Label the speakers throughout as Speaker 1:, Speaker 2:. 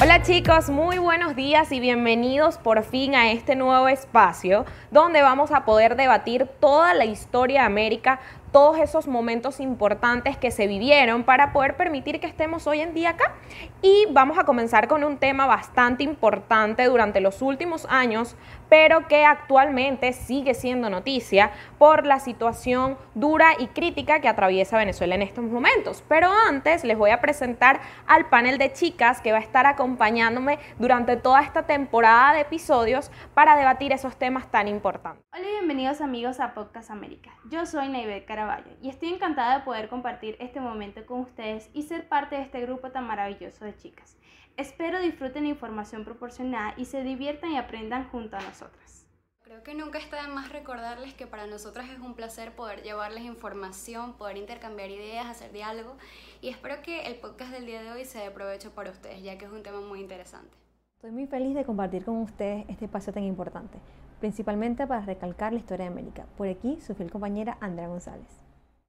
Speaker 1: Hola chicos, muy buenos días y bienvenidos por fin a este nuevo espacio donde vamos a poder debatir toda la historia de América, todos esos momentos importantes que se vivieron para poder permitir que estemos hoy en día acá. Y vamos a comenzar con un tema bastante importante durante los últimos años, pero que actualmente sigue siendo noticia por la situación dura y crítica que atraviesa Venezuela en estos momentos. Pero antes les voy a presentar al panel de chicas que va a estar acompañándome durante toda esta temporada de episodios para debatir esos temas tan importantes.
Speaker 2: Hola y bienvenidos amigos a Podcast América. Yo soy Naivet Caraballo y estoy encantada de poder compartir este momento con ustedes y ser parte de este grupo tan maravilloso de chicas. Espero disfruten la información proporcionada y se diviertan y aprendan junto a nosotras.
Speaker 3: Creo que nunca está de más recordarles que para nosotras es un placer poder llevarles información, poder intercambiar ideas, hacer diálogo y espero que el podcast del día de hoy sea de provecho para ustedes ya que es un tema muy interesante.
Speaker 4: Estoy muy feliz de compartir con ustedes este espacio tan importante, principalmente para recalcar la historia de América. Por aquí, su fiel compañera Andrea González.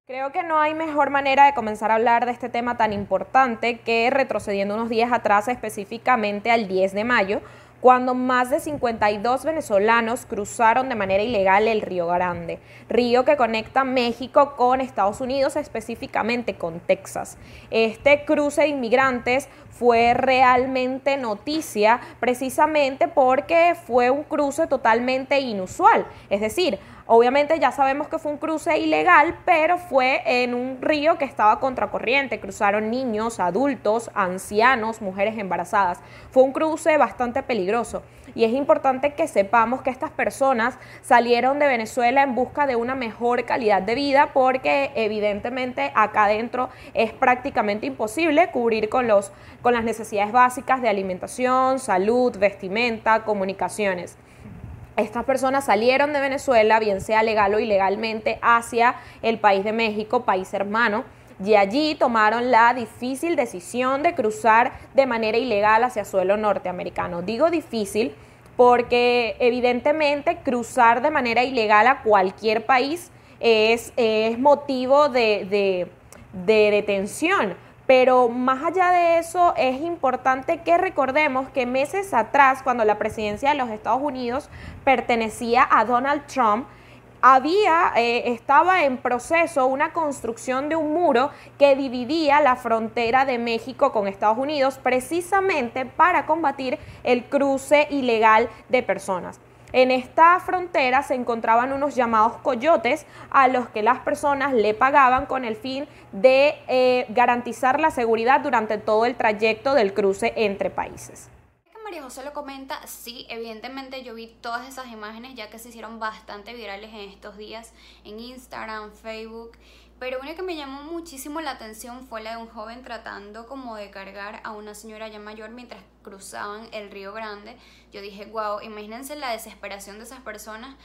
Speaker 1: Creo que no hay mejor manera de comenzar a hablar de este tema tan importante que retrocediendo unos días atrás, específicamente al 10 de mayo, cuando más de 52 venezolanos cruzaron de manera ilegal el Río Grande, río que conecta México con Estados Unidos, específicamente con Texas. Este cruce de inmigrantes fue realmente noticia precisamente porque fue un cruce totalmente inusual, es decir, Obviamente ya sabemos que fue un cruce ilegal, pero fue en un río que estaba contracorriente. Cruzaron niños, adultos, ancianos, mujeres embarazadas. Fue un cruce bastante peligroso. Y es importante que sepamos que estas personas salieron de Venezuela en busca de una mejor calidad de vida porque evidentemente acá adentro es prácticamente imposible cubrir con, los, con las necesidades básicas de alimentación, salud, vestimenta, comunicaciones. Estas personas salieron de Venezuela, bien sea legal o ilegalmente, hacia el país de México, país hermano, y allí tomaron la difícil decisión de cruzar de manera ilegal hacia suelo norteamericano. Digo difícil porque evidentemente cruzar de manera ilegal a cualquier país es, motivo de detención. Pero más allá de eso, es importante que recordemos que meses atrás, cuando la presidencia de los Estados Unidos pertenecía a Donald Trump, había, eh, estaba en proceso una construcción de un muro que dividía la frontera de México con Estados Unidos precisamente para combatir el cruce ilegal de personas. En esta frontera se encontraban unos llamados coyotes a los que las personas le pagaban con el fin de eh, garantizar la seguridad durante todo el trayecto del cruce entre países.
Speaker 3: María José lo comenta, sí, evidentemente yo vi todas esas imágenes ya que se hicieron bastante virales en estos días en Instagram, Facebook pero una que me llamó muchísimo la atención fue la de un joven tratando como de cargar a una señora ya mayor mientras cruzaban el Río Grande. Yo dije, wow, imagínense la desesperación de esas personas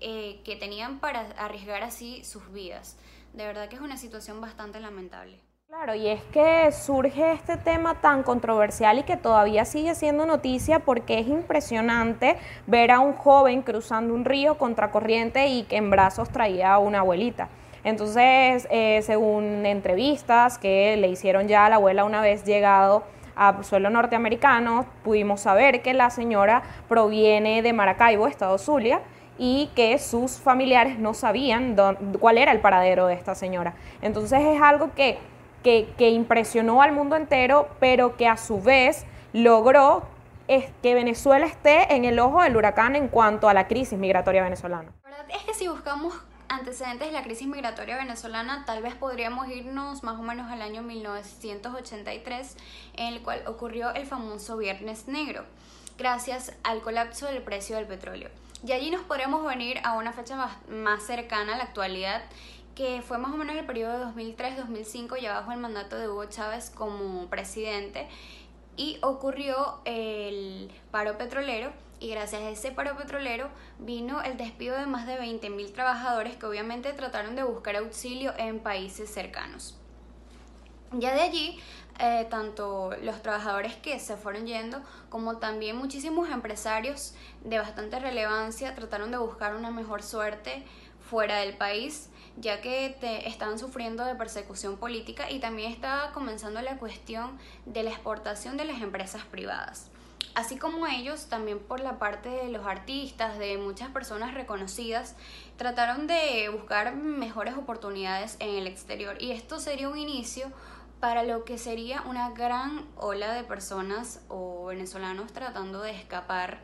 Speaker 3: eh, que tenían para arriesgar así sus vidas. De verdad que es una situación bastante lamentable.
Speaker 1: Claro, y es que surge este tema tan controversial y que todavía sigue siendo noticia porque es impresionante ver a un joven cruzando un río contracorriente y que en brazos traía a una abuelita. Entonces, eh, según entrevistas que le hicieron ya a la abuela una vez llegado a suelo norteamericano, pudimos saber que la señora proviene de Maracaibo, Estado Zulia, y que sus familiares no sabían cuál era el paradero de esta señora. Entonces es algo que, que, que impresionó al mundo entero, pero que a su vez logró que Venezuela esté en el ojo del huracán en cuanto a la crisis migratoria venezolana.
Speaker 3: Es que si buscamos antecedentes de la crisis migratoria venezolana, tal vez podríamos irnos más o menos al año 1983, en el cual ocurrió el famoso Viernes Negro, gracias al colapso del precio del petróleo. Y allí nos podríamos venir a una fecha más, más cercana a la actualidad, que fue más o menos el periodo de 2003-2005, ya bajo el mandato de Hugo Chávez como presidente, y ocurrió el paro petrolero y gracias a ese paro petrolero vino el despido de más de 20.000 trabajadores que obviamente trataron de buscar auxilio en países cercanos. Ya de allí eh, tanto los trabajadores que se fueron yendo como también muchísimos empresarios de bastante relevancia trataron de buscar una mejor suerte fuera del país ya que te, estaban sufriendo de persecución política y también estaba comenzando la cuestión de la exportación de las empresas privadas. Así como ellos, también por la parte de los artistas, de muchas personas reconocidas, trataron de buscar mejores oportunidades en el exterior. Y esto sería un inicio para lo que sería una gran ola de personas o venezolanos tratando de escapar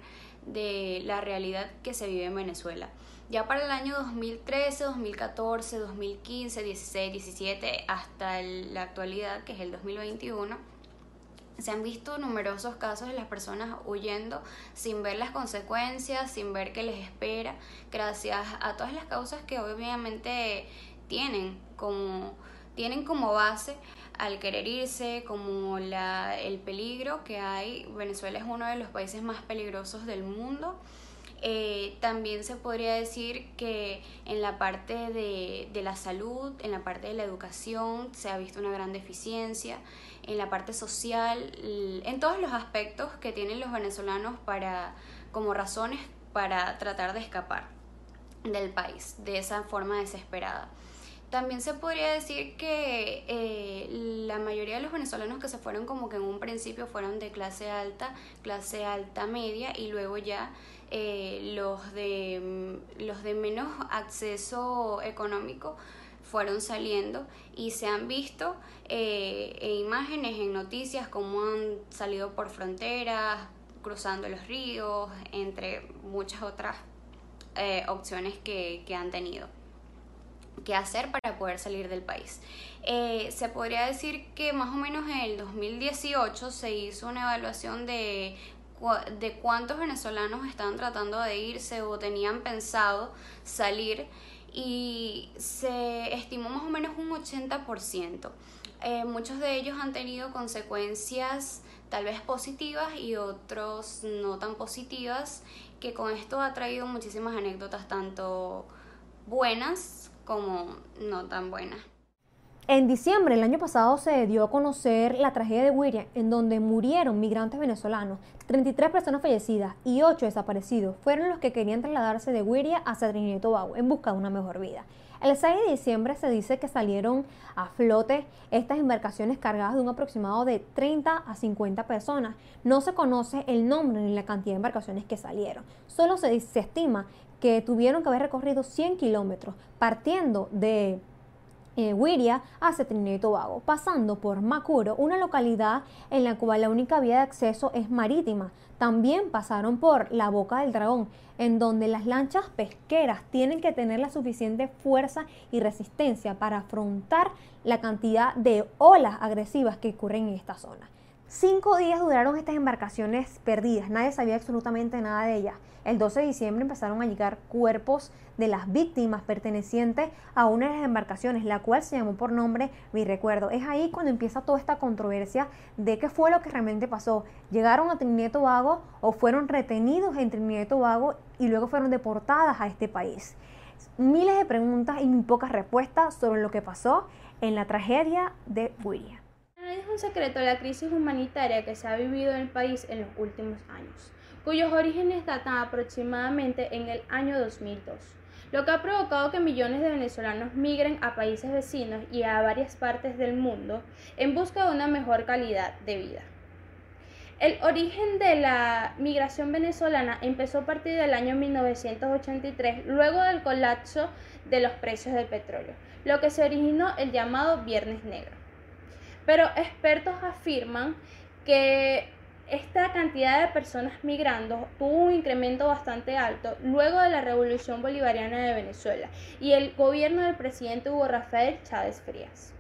Speaker 3: de la realidad que se vive en Venezuela. Ya para el año 2013, 2014, 2015, 16, 17, hasta la actualidad, que es el 2021, se han visto numerosos casos de las personas huyendo sin ver las consecuencias, sin ver qué les espera, gracias a todas las causas que obviamente tienen como, tienen como base al querer irse, como la, el peligro que hay. Venezuela es uno de los países más peligrosos del mundo. Eh, también se podría decir que en la parte de, de, la salud, en la parte de la educación, se ha visto una gran deficiencia, en la parte social, en todos los aspectos que tienen los venezolanos para, como razones para tratar de escapar del país de esa forma desesperada. También se podría decir que eh, la mayoría de los venezolanos que se fueron como que en un principio fueron de clase alta, clase alta media y luego ya eh, los, de, mm, los de menos acceso económico fueron saliendo y se han visto eh, en imágenes, en noticias, cómo han salido por fronteras, cruzando los ríos, entre muchas otras opciones que, que han tenido qué hacer para poder salir del país. Eh, se podría decir que más o menos en el 2018 se hizo una evaluación de, de cuántos venezolanos estaban tratando de irse o tenían pensado salir y se estimó más o menos un 80%. Eh, muchos de ellos han tenido consecuencias tal vez positivas y otros no tan positivas, que con esto ha traído muchísimas anécdotas, tanto buenas como no tan buena.
Speaker 4: En diciembre del año pasado se dio a conocer la tragedia de Wiria, en donde murieron migrantes venezolanos. 33 personas fallecidas y 8 desaparecidos fueron los que querían trasladarse de Wiria hacia Trinidad y Tobago en busca de una mejor vida. El 6 de diciembre se dice que salieron a flote estas embarcaciones cargadas de un aproximado de 30 a 50 personas. No se conoce el nombre ni la cantidad de embarcaciones que salieron. Solo se, se estima que tuvieron que haber recorrido 100 kilómetros partiendo de eh, Wiria hacia Trinidad y Tobago, pasando por Macuro, una localidad en la cual la única vía de acceso es marítima. También pasaron por la Boca del Dragón, en donde las lanchas pesqueras tienen que tener la suficiente fuerza y resistencia para afrontar la cantidad de olas agresivas que ocurren en esta zona. Cinco días duraron estas embarcaciones perdidas, nadie sabía absolutamente nada de ellas. El 12 de diciembre empezaron a llegar cuerpos de las víctimas pertenecientes a una de las embarcaciones, la cual se llamó por nombre Mi Recuerdo. Es ahí cuando empieza toda esta controversia de qué fue lo que realmente pasó. ¿Llegaron a Trinidad y Tobago o fueron retenidos en Trinidad y Tobago y luego fueron deportadas a este país? Miles de preguntas y muy pocas respuestas sobre lo que pasó en la tragedia de William
Speaker 2: es un secreto la crisis humanitaria que se ha vivido en el país en los últimos años, cuyos orígenes datan aproximadamente en el año 2002, lo que ha provocado que millones de venezolanos migren a países vecinos y a varias partes del mundo en busca de una mejor calidad de vida. El origen de la migración venezolana empezó a partir del año 1983, luego del colapso de los precios del petróleo, lo que se originó el llamado Viernes Negro. Pero expertos afirman que esta cantidad de personas migrando tuvo un incremento bastante alto luego de la revolución bolivariana de Venezuela y el gobierno del presidente Hugo Rafael Chávez Frías.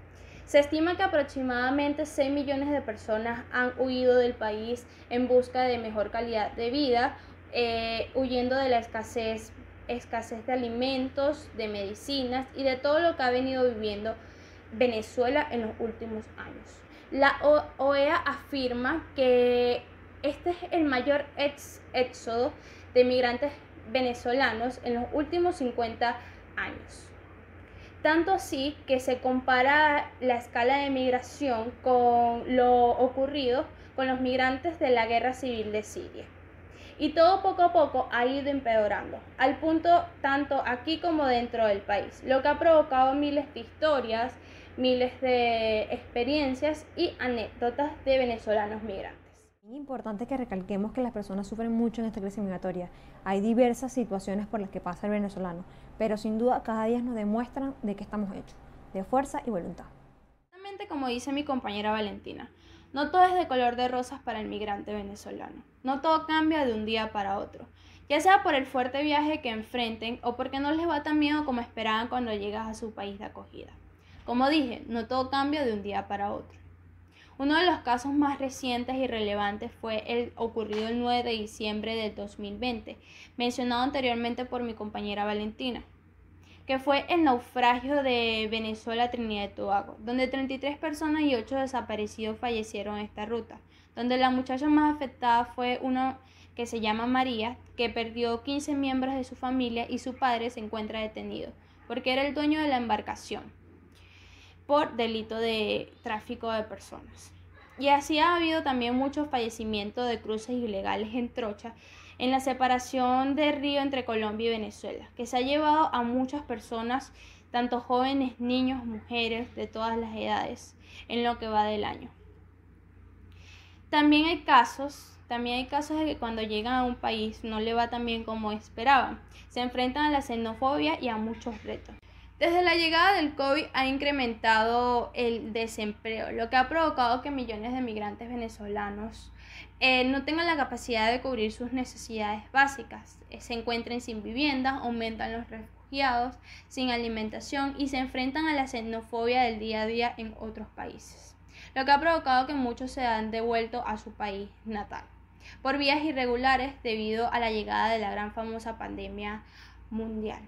Speaker 2: Se estima que aproximadamente 6 millones de personas han huido del país en busca de mejor calidad de vida, eh, huyendo de la escasez, escasez de alimentos, de medicinas y de todo lo que ha venido viviendo Venezuela en los últimos años. La OEA afirma que este es el mayor éxodo de migrantes venezolanos en los últimos 50 años. Tanto así que se compara la escala de migración con lo ocurrido con los migrantes de la guerra civil de Siria. Y todo poco a poco ha ido empeorando, al punto tanto aquí como dentro del país, lo que ha provocado miles de historias, miles de experiencias y anécdotas de venezolanos migrantes.
Speaker 4: Es importante que recalquemos que las personas sufren mucho en esta crisis migratoria. Hay diversas situaciones por las que pasa el venezolano, pero sin duda cada día nos demuestran de qué estamos hechos, de fuerza y voluntad.
Speaker 2: Exactamente como dice mi compañera Valentina, no todo es de color de rosas para el migrante venezolano. No todo cambia de un día para otro, ya sea por el fuerte viaje que enfrenten o porque no les va tan miedo como esperaban cuando llegas a su país de acogida. Como dije, no todo cambia de un día para otro. Uno de los casos más recientes y relevantes fue el ocurrido el 9 de diciembre del 2020, mencionado anteriormente por mi compañera Valentina, que fue el naufragio de Venezuela Trinidad y Tobago, donde 33 personas y 8 desaparecidos fallecieron en esta ruta, donde la muchacha más afectada fue una que se llama María, que perdió 15 miembros de su familia y su padre se encuentra detenido, porque era el dueño de la embarcación por delito de tráfico de personas. Y así ha habido también muchos fallecimientos de cruces ilegales en trocha en la separación de río entre Colombia y Venezuela, que se ha llevado a muchas personas, tanto jóvenes, niños, mujeres, de todas las edades, en lo que va del año. También hay casos, también hay casos de que cuando llegan a un país no le va tan bien como esperaban. Se enfrentan a la xenofobia y a muchos retos. Desde la llegada del COVID ha incrementado el desempleo, lo que ha provocado que millones de migrantes venezolanos eh, no tengan la capacidad de cubrir sus necesidades básicas. Eh, se encuentren sin vivienda, aumentan los refugiados, sin alimentación y se enfrentan a la xenofobia del día a día en otros países, lo que ha provocado que muchos se han devuelto a su país natal por vías irregulares debido a la llegada de la gran famosa pandemia mundial.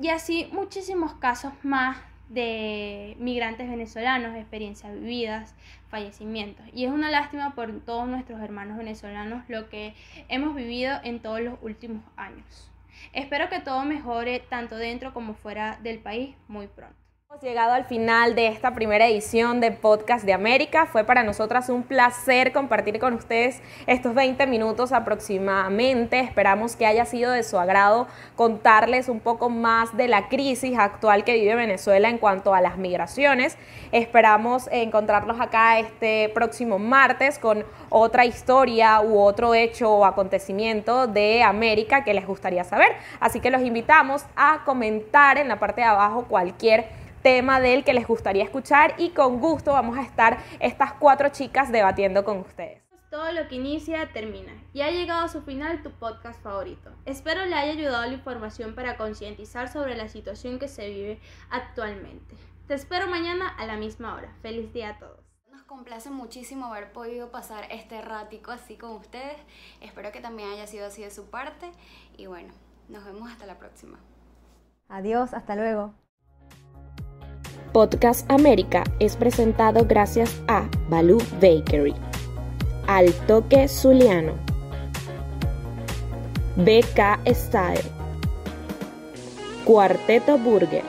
Speaker 2: Y así muchísimos casos más de migrantes venezolanos, experiencias vividas, fallecimientos. Y es una lástima por todos nuestros hermanos venezolanos lo que hemos vivido en todos los últimos años. Espero que todo mejore tanto dentro como fuera del país muy pronto.
Speaker 1: Hemos llegado al final de esta primera edición de Podcast de América. Fue para nosotras un placer compartir con ustedes estos 20 minutos aproximadamente. Esperamos que haya sido de su agrado contarles un poco más de la crisis actual que vive Venezuela en cuanto a las migraciones. Esperamos encontrarlos acá este próximo martes con otra historia u otro hecho o acontecimiento de América que les gustaría saber. Así que los invitamos a comentar en la parte de abajo cualquier tema del que les gustaría escuchar y con gusto vamos a estar estas cuatro chicas debatiendo con ustedes.
Speaker 2: Todo lo que inicia termina y ha llegado a su final tu podcast favorito. Espero le haya ayudado la información para concientizar sobre la situación que se vive actualmente. Te espero mañana a la misma hora. Feliz día a todos.
Speaker 3: Nos complace muchísimo haber podido pasar este ratico así con ustedes. Espero que también haya sido así de su parte y bueno, nos vemos hasta la próxima.
Speaker 4: Adiós, hasta luego.
Speaker 1: Podcast América es presentado gracias a Baloo Bakery, Al Toque Zuliano, BK Style, Cuarteto Burger,